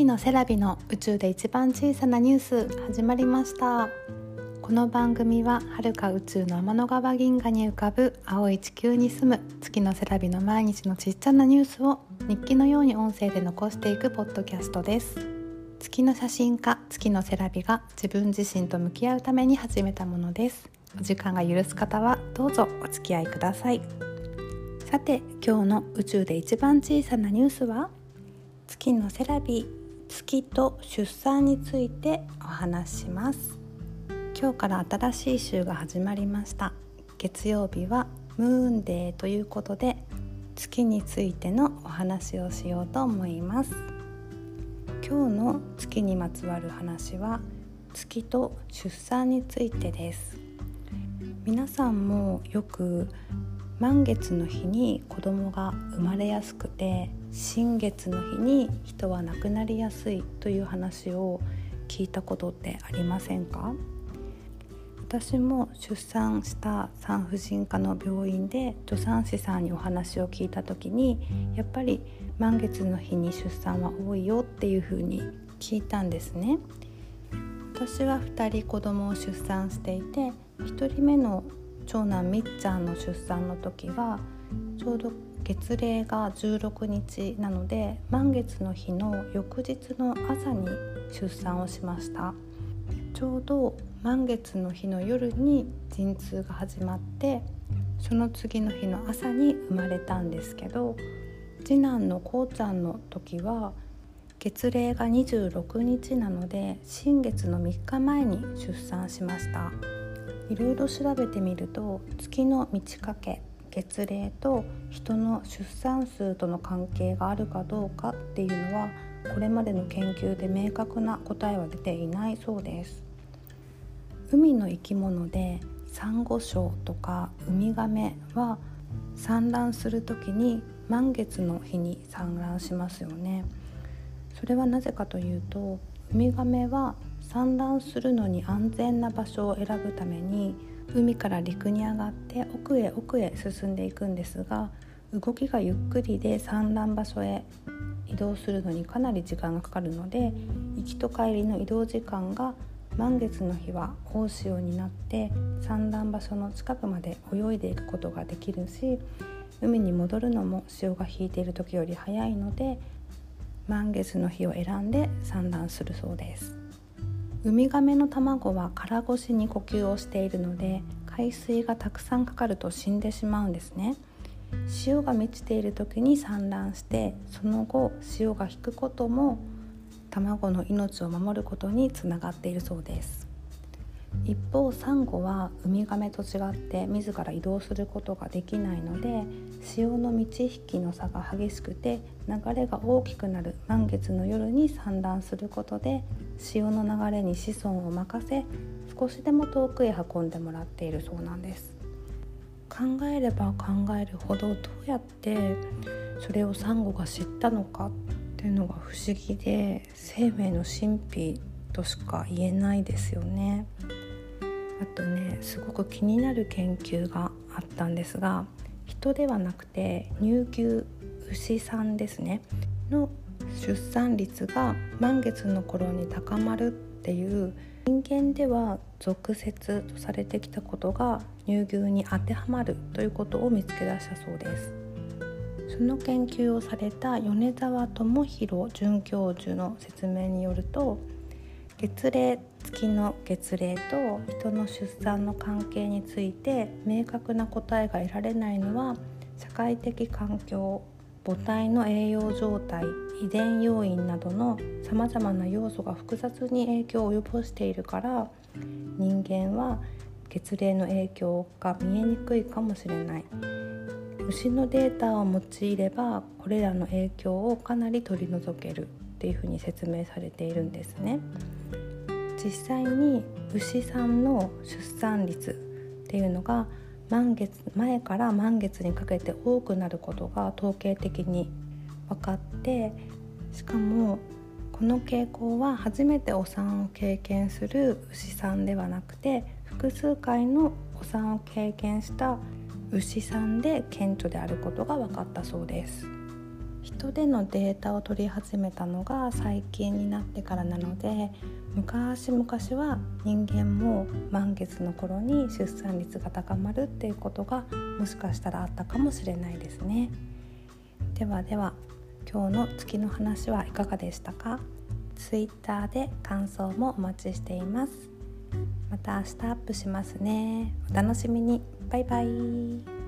月のセラビの宇宙で一番小さなニュース始まりました。この番組は遥か宇宙の天の川銀河に浮かぶ青い地球に住む月のセラビの毎日のちっちゃなニュースを日記のように音声で残していくポッドキャストです。月の写真家月のセラビが自分自身と向き合うために始めたものです。お時間が許す方はどうぞお付き合いください。さて今日の宇宙で一番小さなニュースは？月のセラビ。月と出産についてお話します。今日から新しい週が始まりました。月曜日はムーンデーということで月についてのお話をしようと思います。今日の月にまつわる話は月と出産についてです。皆さんもよく満月の日に子供が生まれやすくて新月の日に人は亡くなりやすいという話を聞いたことってありませんか？私も出産した産婦人科の病院で助産師さんにお話を聞いた時にやっぱり満月の日に出産は多いよっていうふうに聞いたんですね。私は2人子供を出産していて1人目の長男みっちゃんの出産の時はちょうど月齢が16日なので満月の日の翌日の朝に出産をしました。ちょうど満月の日の夜に陣痛が始まってその次の日の朝に生まれたんですけど次男のこうちゃんの時は月齢が26日なので新月の3日前に出産しました。いろいろ調べてみると月の満ち欠け月齢と人の出産数との関係があるかどうかっていうのはこれまでの研究で明確な答えは出ていないそうです。海の生き物でサンゴ礁とかウミガメは産卵する時に満月の日に産卵しますよね。それはなぜかというとウミガメは産卵するのに安全な場所を選ぶために海から陸に上がって奥へ奥へ進んでいくんですが動きがゆっくりで産卵場所へ移動するのにかなり時間がかかるので行きと帰りの移動時間が満月の日は大潮になって産卵場所の近くまで泳いでいくことができるし海に戻るのも潮が引いている時より早いので満月の日を選んで産卵するそうです。ウミガメの卵は殻越しに呼吸をしているので海水がたくさんかかると死んでしまうんですね。潮が満ちている時に産卵してその後潮が引くことも卵の命を守ることにつながっているそうです。一方サンゴはウミガメと違って自ら移動することができないので潮の満ち引きの差が激しくて流れが大きくなる満月の夜に産卵することで潮の流れに子孫を任せ少しでも遠くへ運んでもらっているそうなんです考えれば考えるほどどうやってそれをサンゴが知ったのかっていうのが不思議で生命の神秘としか言えないですよね。あとねすごく気になる研究があったんですが人ではなくて乳牛牛さんですね。の出産率が満月の頃に高まるっていう人間では俗説とされてきたことが乳牛に当てはまるということを見つけ出したそうです。その研究をされた米沢智弘准教授の説明によると月齢月の月齢と人の出産の関係について明確な答えが得られないのは社会的環境母体の栄養状態遺伝要因などのさまざまな要素が複雑に影響を及ぼしているから人間は月齢の影響が見えにくいかもしれない牛のデータを用いればこれらの影響をかなり取り除けるっていうふうに説明されているんですね。実際に牛さんの出産率っていうのが満月前から満月にかけて多くなることが統計的に分かってしかもこの傾向は初めてお産を経験する牛さんではなくて複数回のお産を経験した牛さんで顕著であることが分かったそうです。人でのデータを取り始めたのが最近になってからなので昔々は人間も満月の頃に出産率が高まるっていうことがもしかしたらあったかもしれないですね。ではでは今日の月の話はいかがでしたか？Twitter で感想もお待ちしています。また明日アップしますね。お楽しみに。バイバイ。